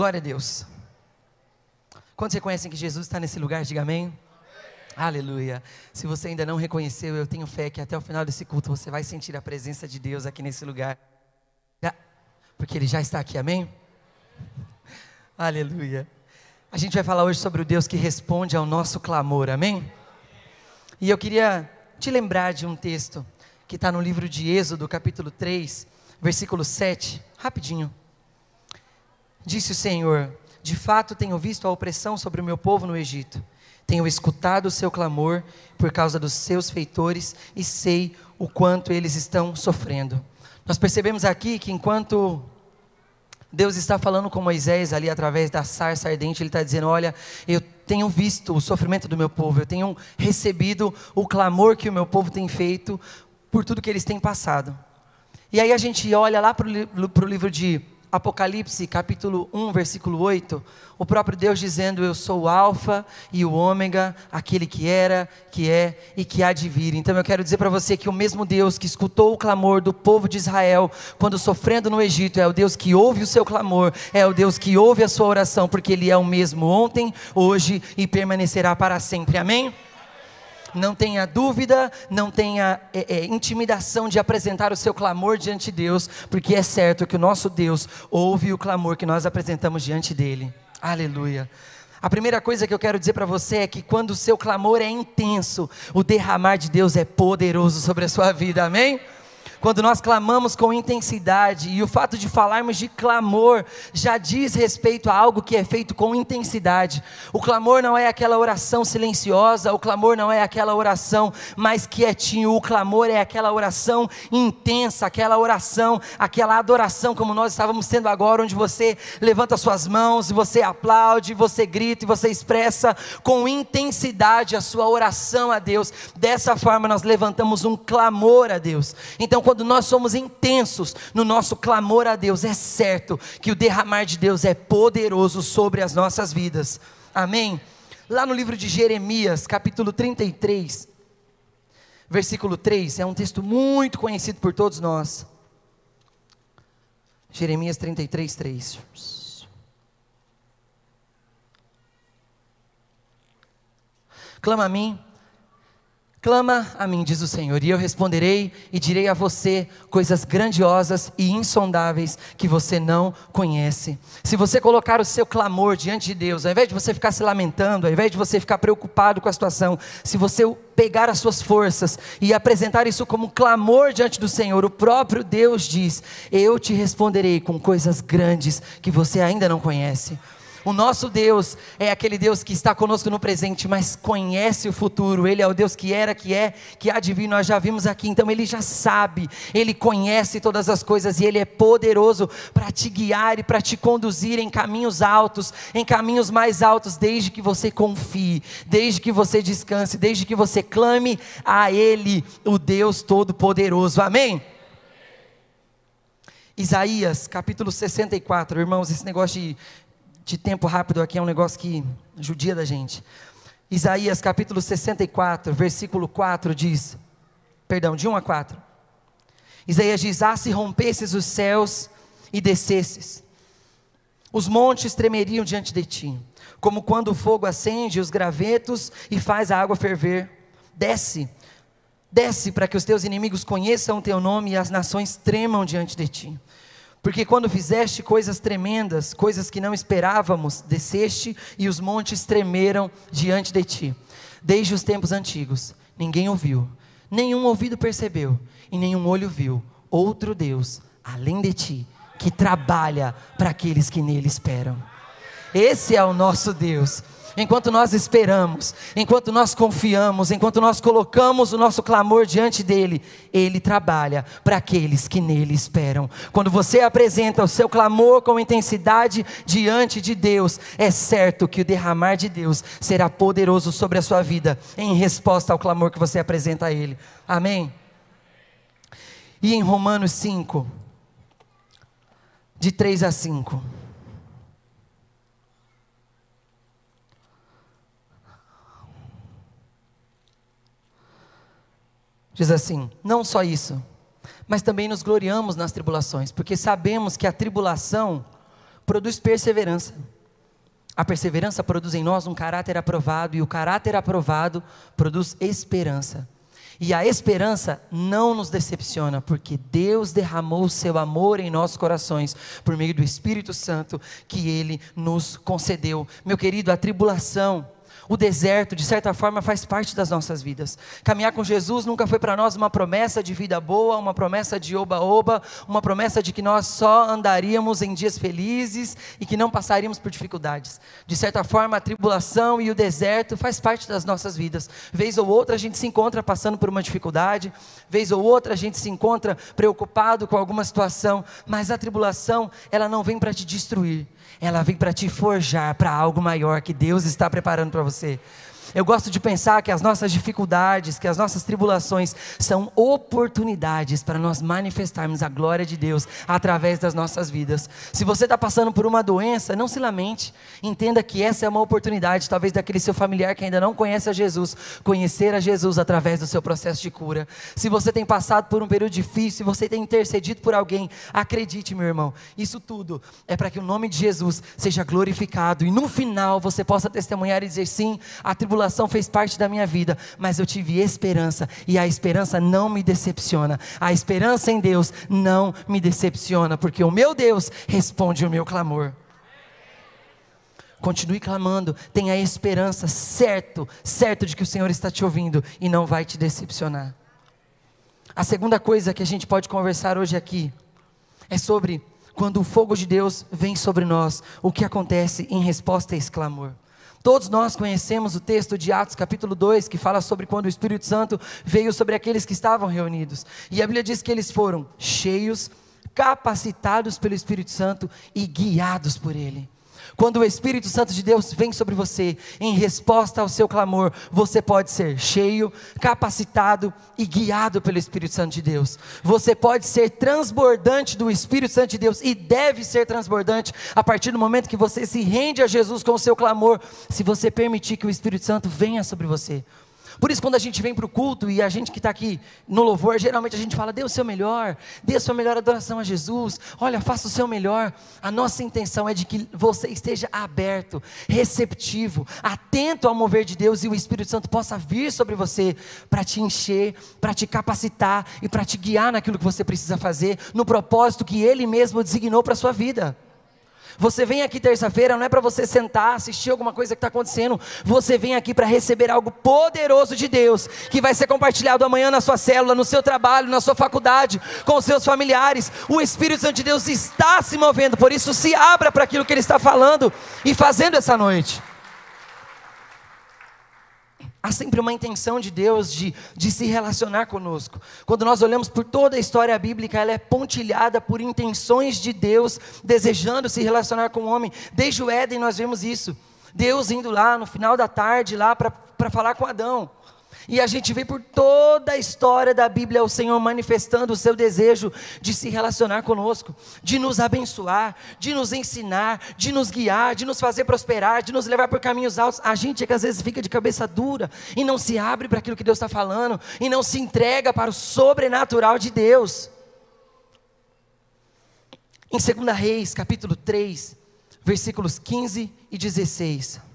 Glória a Deus. Quando você conhecem que Jesus está nesse lugar, diga amém. amém. Aleluia. Se você ainda não reconheceu, eu tenho fé que até o final desse culto você vai sentir a presença de Deus aqui nesse lugar. Porque Ele já está aqui, amém? Aleluia. A gente vai falar hoje sobre o Deus que responde ao nosso clamor, amém? E eu queria te lembrar de um texto que está no livro de Êxodo, capítulo 3, versículo 7, rapidinho. Disse o Senhor: De fato tenho visto a opressão sobre o meu povo no Egito. Tenho escutado o seu clamor por causa dos seus feitores e sei o quanto eles estão sofrendo. Nós percebemos aqui que enquanto Deus está falando com Moisés ali através da sarça ardente, ele está dizendo: Olha, eu tenho visto o sofrimento do meu povo, eu tenho recebido o clamor que o meu povo tem feito por tudo que eles têm passado. E aí a gente olha lá para o livro de Apocalipse, capítulo 1, versículo 8, o próprio Deus dizendo: Eu sou o Alfa e o Ômega, aquele que era, que é e que há de vir. Então eu quero dizer para você que o mesmo Deus que escutou o clamor do povo de Israel quando sofrendo no Egito, é o Deus que ouve o seu clamor, é o Deus que ouve a sua oração, porque Ele é o mesmo ontem, hoje e permanecerá para sempre. Amém? Não tenha dúvida, não tenha é, é, intimidação de apresentar o seu clamor diante de Deus, porque é certo que o nosso Deus ouve o clamor que nós apresentamos diante dele. Aleluia. A primeira coisa que eu quero dizer para você é que quando o seu clamor é intenso, o derramar de Deus é poderoso sobre a sua vida, amém? Quando nós clamamos com intensidade, e o fato de falarmos de clamor já diz respeito a algo que é feito com intensidade. O clamor não é aquela oração silenciosa, o clamor não é aquela oração mais quietinho, o clamor é aquela oração intensa, aquela oração, aquela adoração, como nós estávamos tendo agora, onde você levanta suas mãos, você aplaude, você grita e você expressa com intensidade a sua oração a Deus. Dessa forma nós levantamos um clamor a Deus. Então, quando nós somos intensos no nosso clamor a Deus, é certo que o derramar de Deus é poderoso sobre as nossas vidas. Amém? Lá no livro de Jeremias, capítulo 33, versículo 3, é um texto muito conhecido por todos nós. Jeremias 33, 3. Clama a mim Clama a mim, diz o Senhor, e eu responderei e direi a você coisas grandiosas e insondáveis que você não conhece. Se você colocar o seu clamor diante de Deus, ao invés de você ficar se lamentando, ao invés de você ficar preocupado com a situação, se você pegar as suas forças e apresentar isso como clamor diante do Senhor, o próprio Deus diz: Eu te responderei com coisas grandes que você ainda não conhece. O nosso Deus é aquele Deus que está conosco no presente, mas conhece o futuro. Ele é o Deus que era, que é, que há de vir. Nós já vimos aqui, então ele já sabe, ele conhece todas as coisas e ele é poderoso para te guiar e para te conduzir em caminhos altos, em caminhos mais altos, desde que você confie, desde que você descanse, desde que você clame a Ele, o Deus Todo-Poderoso. Amém? Isaías capítulo 64, irmãos, esse negócio de de tempo rápido aqui é um negócio que judia da gente. Isaías capítulo 64, versículo 4 diz, perdão, de 1 a 4. Isaías diz: Ah, se rompesses os céus e descesses, os montes tremeriam diante de ti, como quando o fogo acende os gravetos e faz a água ferver. Desce, desce para que os teus inimigos conheçam o teu nome e as nações tremam diante de ti. Porque quando fizeste coisas tremendas, coisas que não esperávamos, desceste e os montes tremeram diante de ti. Desde os tempos antigos, ninguém ouviu, nenhum ouvido percebeu e nenhum olho viu outro Deus além de ti, que trabalha para aqueles que nele esperam. Esse é o nosso Deus enquanto nós esperamos, enquanto nós confiamos, enquanto nós colocamos o nosso clamor diante dele, ele trabalha para aqueles que nele esperam. Quando você apresenta o seu clamor com intensidade diante de Deus, é certo que o derramar de Deus será poderoso sobre a sua vida em resposta ao clamor que você apresenta a ele. Amém. E em Romanos 5, de 3 a 5. Diz assim: não só isso, mas também nos gloriamos nas tribulações, porque sabemos que a tribulação produz perseverança. A perseverança produz em nós um caráter aprovado, e o caráter aprovado produz esperança. E a esperança não nos decepciona, porque Deus derramou o seu amor em nossos corações por meio do Espírito Santo que ele nos concedeu. Meu querido, a tribulação o deserto, de certa forma, faz parte das nossas vidas. Caminhar com Jesus nunca foi para nós uma promessa de vida boa, uma promessa de oba-oba, uma promessa de que nós só andaríamos em dias felizes e que não passaríamos por dificuldades. De certa forma, a tribulação e o deserto faz parte das nossas vidas. Vez ou outra a gente se encontra passando por uma dificuldade, vez ou outra a gente se encontra preocupado com alguma situação, mas a tribulação, ela não vem para te destruir ela vem para te forjar para algo maior que Deus está preparando para você você. Eu gosto de pensar que as nossas dificuldades, que as nossas tribulações são oportunidades para nós manifestarmos a glória de Deus através das nossas vidas. Se você está passando por uma doença, não se lamente. Entenda que essa é uma oportunidade, talvez daquele seu familiar que ainda não conhece a Jesus, conhecer a Jesus através do seu processo de cura. Se você tem passado por um período difícil, se você tem intercedido por alguém, acredite, meu irmão, isso tudo é para que o nome de Jesus seja glorificado e no final você possa testemunhar e dizer sim, a tribulação tribulação fez parte da minha vida, mas eu tive esperança, e a esperança não me decepciona. A esperança em Deus não me decepciona, porque o meu Deus responde o meu clamor. Continue clamando, tenha esperança, certo, certo de que o Senhor está te ouvindo e não vai te decepcionar. A segunda coisa que a gente pode conversar hoje aqui é sobre quando o fogo de Deus vem sobre nós, o que acontece em resposta a esse clamor. Todos nós conhecemos o texto de Atos, capítulo 2, que fala sobre quando o Espírito Santo veio sobre aqueles que estavam reunidos. E a Bíblia diz que eles foram cheios, capacitados pelo Espírito Santo e guiados por Ele. Quando o Espírito Santo de Deus vem sobre você, em resposta ao seu clamor, você pode ser cheio, capacitado e guiado pelo Espírito Santo de Deus. Você pode ser transbordante do Espírito Santo de Deus e deve ser transbordante a partir do momento que você se rende a Jesus com o seu clamor, se você permitir que o Espírito Santo venha sobre você. Por isso, quando a gente vem para o culto e a gente que está aqui no louvor, geralmente a gente fala: dê o seu melhor, dê a sua melhor adoração a Jesus, olha, faça o seu melhor. A nossa intenção é de que você esteja aberto, receptivo, atento ao mover de Deus e o Espírito Santo possa vir sobre você para te encher, para te capacitar e para te guiar naquilo que você precisa fazer, no propósito que Ele mesmo designou para a sua vida. Você vem aqui terça-feira não é para você sentar, assistir alguma coisa que está acontecendo. Você vem aqui para receber algo poderoso de Deus, que vai ser compartilhado amanhã na sua célula, no seu trabalho, na sua faculdade, com os seus familiares. O Espírito Santo de Deus está se movendo, por isso se abra para aquilo que Ele está falando e fazendo essa noite. Há sempre uma intenção de Deus de, de se relacionar conosco. Quando nós olhamos por toda a história bíblica, ela é pontilhada por intenções de Deus desejando se relacionar com o homem. Desde o Éden nós vemos isso. Deus indo lá no final da tarde lá para falar com Adão. E a gente vê por toda a história da Bíblia o Senhor manifestando o seu desejo de se relacionar conosco, de nos abençoar, de nos ensinar, de nos guiar, de nos fazer prosperar, de nos levar por caminhos altos. A gente é que às vezes fica de cabeça dura e não se abre para aquilo que Deus está falando e não se entrega para o sobrenatural de Deus. Em 2 Reis, capítulo 3, versículos 15 e 16.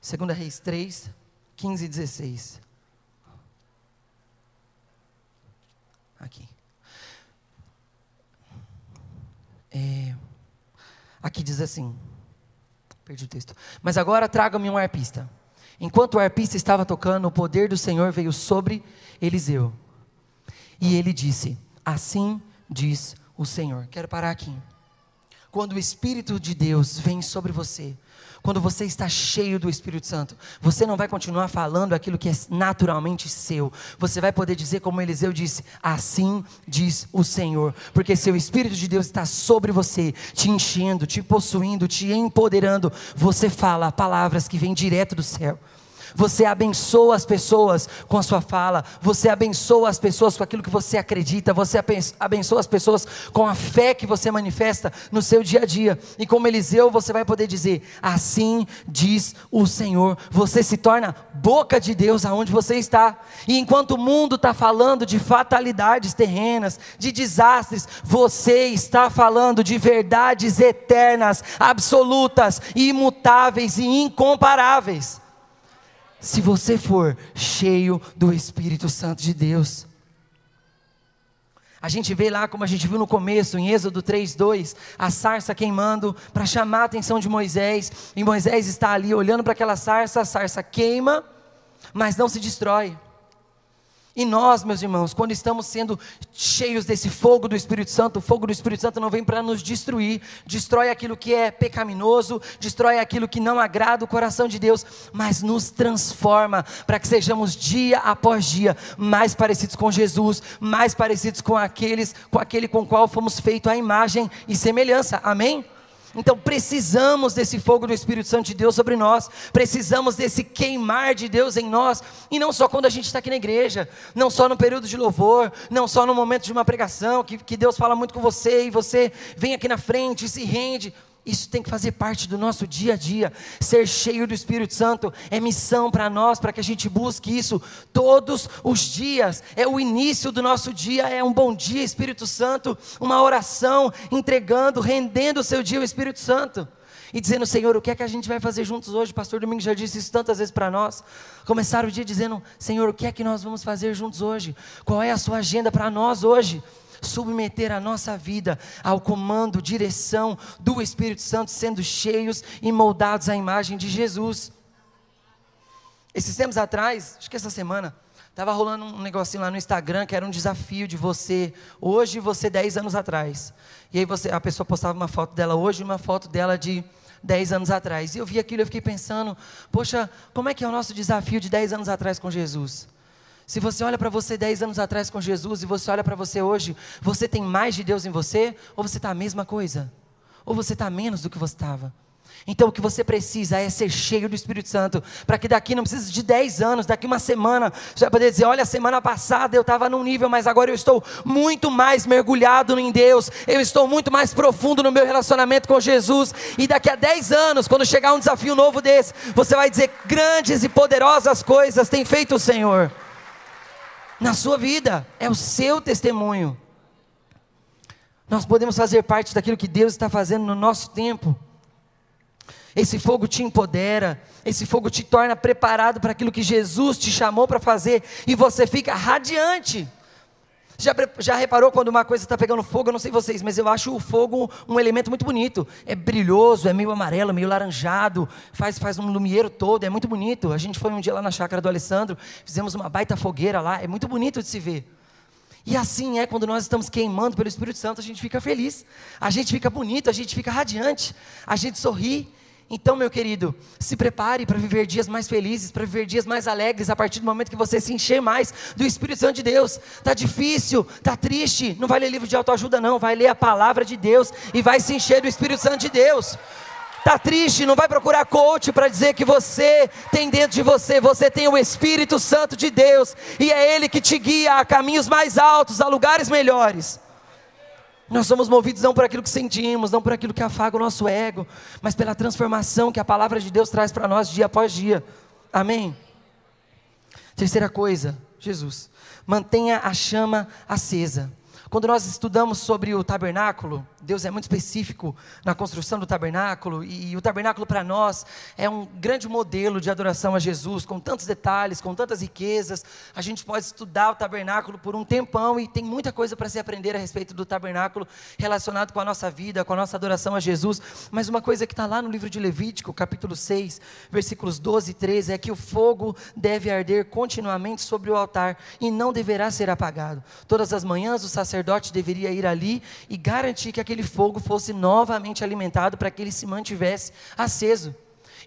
2 Reis 3, 15 e 16. Aqui. É, aqui diz assim. Perdi o texto. Mas agora traga-me um arpista. Enquanto o arpista estava tocando, o poder do Senhor veio sobre Eliseu. E ele disse: Assim diz o Senhor. Quero parar aqui. Quando o Espírito de Deus vem sobre você, quando você está cheio do Espírito Santo, você não vai continuar falando aquilo que é naturalmente seu. Você vai poder dizer, como Eliseu disse: Assim diz o Senhor. Porque seu Espírito de Deus está sobre você, te enchendo, te possuindo, te empoderando. Você fala palavras que vêm direto do céu. Você abençoa as pessoas com a sua fala, você abençoa as pessoas com aquilo que você acredita, você abençoa as pessoas com a fé que você manifesta no seu dia a dia. E como Eliseu, você vai poder dizer: Assim diz o Senhor. Você se torna boca de Deus aonde você está. E enquanto o mundo está falando de fatalidades terrenas, de desastres, você está falando de verdades eternas, absolutas, imutáveis e incomparáveis se você for cheio do Espírito Santo de Deus. A gente vê lá, como a gente viu no começo, em Êxodo 3:2, a sarça queimando para chamar a atenção de Moisés, e Moisés está ali olhando para aquela sarça, a sarça queima, mas não se destrói. E nós, meus irmãos, quando estamos sendo cheios desse fogo do Espírito Santo, o fogo do Espírito Santo não vem para nos destruir, destrói aquilo que é pecaminoso, destrói aquilo que não agrada o coração de Deus, mas nos transforma para que sejamos dia após dia mais parecidos com Jesus, mais parecidos com aqueles, com aquele com o qual fomos feitos a imagem e semelhança. Amém? Então precisamos desse fogo do Espírito Santo de Deus sobre nós, precisamos desse queimar de Deus em nós, e não só quando a gente está aqui na igreja, não só no período de louvor, não só no momento de uma pregação, que, que Deus fala muito com você e você vem aqui na frente e se rende. Isso tem que fazer parte do nosso dia a dia. Ser cheio do Espírito Santo é missão para nós, para que a gente busque isso todos os dias. É o início do nosso dia, é um bom dia, Espírito Santo, uma oração, entregando, rendendo o seu dia ao Espírito Santo. E dizendo, Senhor, o que é que a gente vai fazer juntos hoje? Pastor Domingos já disse isso tantas vezes para nós. Começar o dia dizendo, Senhor, o que é que nós vamos fazer juntos hoje? Qual é a sua agenda para nós hoje? submeter a nossa vida ao comando, direção do Espírito Santo, sendo cheios e moldados à imagem de Jesus. Esses tempos atrás, acho que essa semana, estava rolando um negocinho lá no Instagram que era um desafio de você, hoje você 10 anos atrás. E aí você, a pessoa postava uma foto dela hoje e uma foto dela de 10 anos atrás. E eu vi aquilo e fiquei pensando, poxa, como é que é o nosso desafio de 10 anos atrás com Jesus? Se você olha para você 10 anos atrás com Jesus e você olha para você hoje, você tem mais de Deus em você? Ou você está a mesma coisa? Ou você está menos do que você estava? Então o que você precisa é ser cheio do Espírito Santo, para que daqui não precisa de 10 anos, daqui uma semana, você vai poder dizer: olha, semana passada eu estava num nível, mas agora eu estou muito mais mergulhado em Deus, eu estou muito mais profundo no meu relacionamento com Jesus, e daqui a 10 anos, quando chegar um desafio novo desse, você vai dizer: grandes e poderosas coisas tem feito o Senhor na sua vida, é o seu testemunho. Nós podemos fazer parte daquilo que Deus está fazendo no nosso tempo. Esse fogo te empodera, esse fogo te torna preparado para aquilo que Jesus te chamou para fazer, e você fica radiante. Já, já reparou quando uma coisa está pegando fogo? Eu não sei vocês, mas eu acho o fogo um elemento muito bonito. É brilhoso, é meio amarelo, meio laranjado, faz, faz um lumieiro todo, é muito bonito. A gente foi um dia lá na chácara do Alessandro, fizemos uma baita fogueira lá, é muito bonito de se ver. E assim é quando nós estamos queimando pelo Espírito Santo, a gente fica feliz, a gente fica bonito, a gente fica radiante, a gente sorri, então, meu querido, se prepare para viver dias mais felizes, para viver dias mais alegres a partir do momento que você se encher mais do Espírito Santo de Deus. Tá difícil, tá triste, não vai ler livro de autoajuda não, vai ler a palavra de Deus e vai se encher do Espírito Santo de Deus. Tá triste, não vai procurar coach para dizer que você tem dentro de você, você tem o Espírito Santo de Deus e é ele que te guia a caminhos mais altos, a lugares melhores. Nós somos movidos não por aquilo que sentimos, não por aquilo que afaga o nosso ego, mas pela transformação que a palavra de Deus traz para nós dia após dia. Amém? Terceira coisa, Jesus, mantenha a chama acesa. Quando nós estudamos sobre o tabernáculo, Deus é muito específico na construção do tabernáculo, e, e o tabernáculo para nós é um grande modelo de adoração a Jesus, com tantos detalhes, com tantas riquezas. A gente pode estudar o tabernáculo por um tempão e tem muita coisa para se aprender a respeito do tabernáculo relacionado com a nossa vida, com a nossa adoração a Jesus. Mas uma coisa que está lá no livro de Levítico, capítulo 6, versículos 12 e 13, é que o fogo deve arder continuamente sobre o altar e não deverá ser apagado. Todas as manhãs o sacerdote sacerdote deveria ir ali e garantir que aquele fogo fosse novamente alimentado para que ele se mantivesse aceso.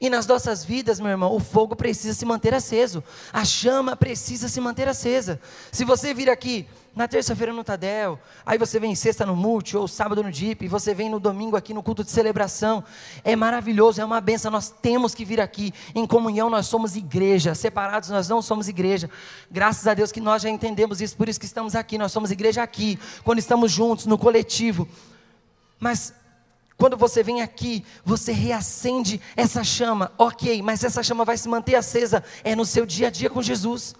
E nas nossas vidas, meu irmão, o fogo precisa se manter aceso. A chama precisa se manter acesa. Se você vir aqui na terça-feira no Tadel, aí você vem sexta no Multi, ou sábado no Dip, você vem no domingo aqui no culto de celebração, é maravilhoso, é uma benção, nós temos que vir aqui, em comunhão nós somos igreja, separados nós não somos igreja, graças a Deus que nós já entendemos isso, por isso que estamos aqui, nós somos igreja aqui, quando estamos juntos, no coletivo, mas quando você vem aqui, você reacende essa chama, ok, mas essa chama vai se manter acesa, é no seu dia a dia com Jesus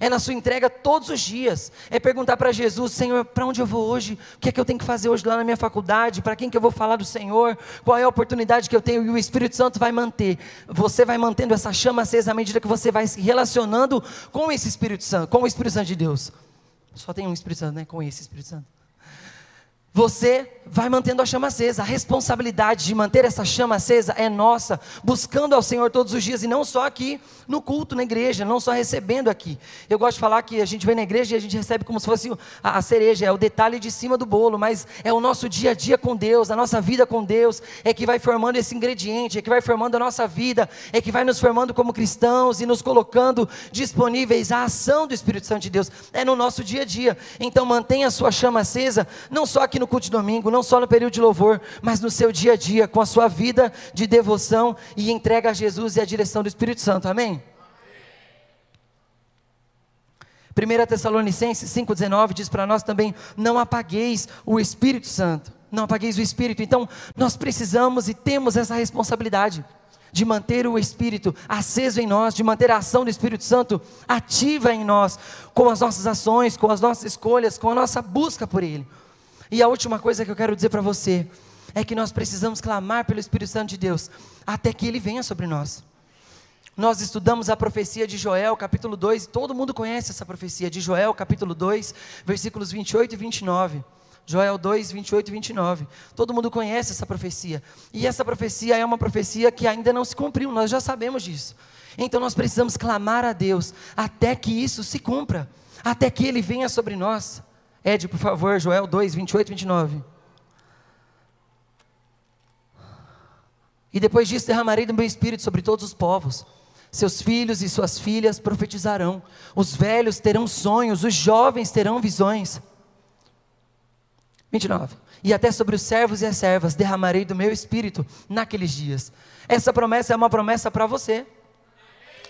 é na sua entrega todos os dias, é perguntar para Jesus: Senhor, para onde eu vou hoje? O que é que eu tenho que fazer hoje lá na minha faculdade? Para quem que eu vou falar do Senhor? Qual é a oportunidade que eu tenho? E o Espírito Santo vai manter, você vai mantendo essa chama acesa à medida que você vai se relacionando com esse Espírito Santo, com o Espírito Santo de Deus. Só tem um Espírito Santo, né? Com esse Espírito Santo você vai mantendo a chama acesa. A responsabilidade de manter essa chama acesa é nossa, buscando ao Senhor todos os dias e não só aqui no culto, na igreja, não só recebendo aqui. Eu gosto de falar que a gente vem na igreja e a gente recebe como se fosse a, cereja, é o detalhe de cima do bolo, mas é o nosso dia a dia com Deus, a nossa vida com Deus, é que vai formando esse ingrediente, é que vai formando a nossa vida, é que vai nos formando como cristãos e nos colocando disponíveis à ação do Espírito Santo de Deus. É no nosso dia a dia. Então mantenha a sua chama acesa, não só aqui no culto de domingo, não só no período de louvor, mas no seu dia a dia, com a sua vida de devoção e entrega a Jesus e a direção do Espírito Santo. Amém? 1 Tessalonicenses 5,19 diz para nós também: não apagueis o Espírito Santo, não apagueis o Espírito. Então, nós precisamos e temos essa responsabilidade de manter o Espírito aceso em nós, de manter a ação do Espírito Santo ativa em nós, com as nossas ações, com as nossas escolhas, com a nossa busca por Ele. E a última coisa que eu quero dizer para você é que nós precisamos clamar pelo Espírito Santo de Deus até que ele venha sobre nós. Nós estudamos a profecia de Joel, capítulo 2, e todo mundo conhece essa profecia de Joel, capítulo 2, versículos 28 e 29. Joel 2, 28 e 29. Todo mundo conhece essa profecia. E essa profecia é uma profecia que ainda não se cumpriu, nós já sabemos disso. Então nós precisamos clamar a Deus até que isso se cumpra, até que Ele venha sobre nós. Ed, por favor, Joel 2, 28 e 29. E depois disso derramarei do meu espírito sobre todos os povos. Seus filhos e suas filhas profetizarão. Os velhos terão sonhos, os jovens terão visões. 29. E até sobre os servos e as servas derramarei do meu espírito naqueles dias. Essa promessa é uma promessa para você.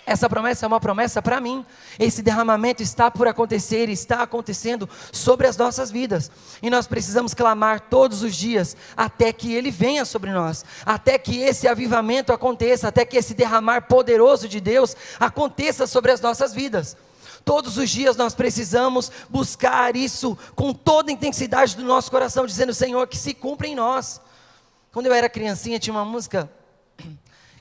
Essa promessa é uma promessa para mim. Esse derramamento está por acontecer, está acontecendo sobre as nossas vidas. E nós precisamos clamar todos os dias até que ele venha sobre nós, até que esse avivamento aconteça, até que esse derramar poderoso de Deus aconteça sobre as nossas vidas. Todos os dias nós precisamos buscar isso com toda a intensidade do nosso coração, dizendo: Senhor, que se cumpra em nós. Quando eu era criancinha, tinha uma música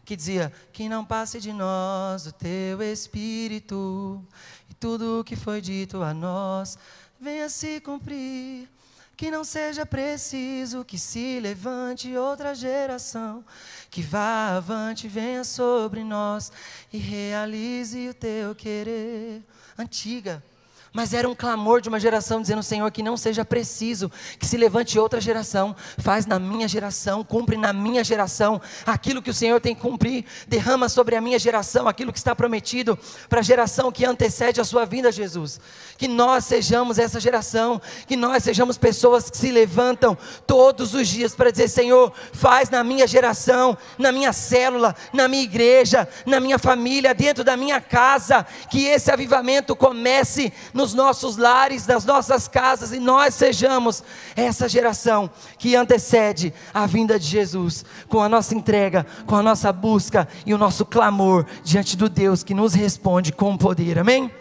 que dizia: Que não passe de nós o teu espírito, e tudo o que foi dito a nós venha se cumprir. Que não seja preciso que se levante outra geração, que vá avante, venha sobre nós e realize o teu querer. Antiga mas era um clamor de uma geração dizendo: Senhor, que não seja preciso que se levante outra geração, faz na minha geração, cumpre na minha geração aquilo que o Senhor tem que cumprir, derrama sobre a minha geração aquilo que está prometido para a geração que antecede a sua vinda, Jesus. Que nós sejamos essa geração, que nós sejamos pessoas que se levantam todos os dias para dizer: Senhor, faz na minha geração, na minha célula, na minha igreja, na minha família, dentro da minha casa, que esse avivamento comece nos nos nossos lares, nas nossas casas, e nós sejamos essa geração que antecede a vinda de Jesus, com a nossa entrega, com a nossa busca e o nosso clamor diante do Deus que nos responde com poder. Amém?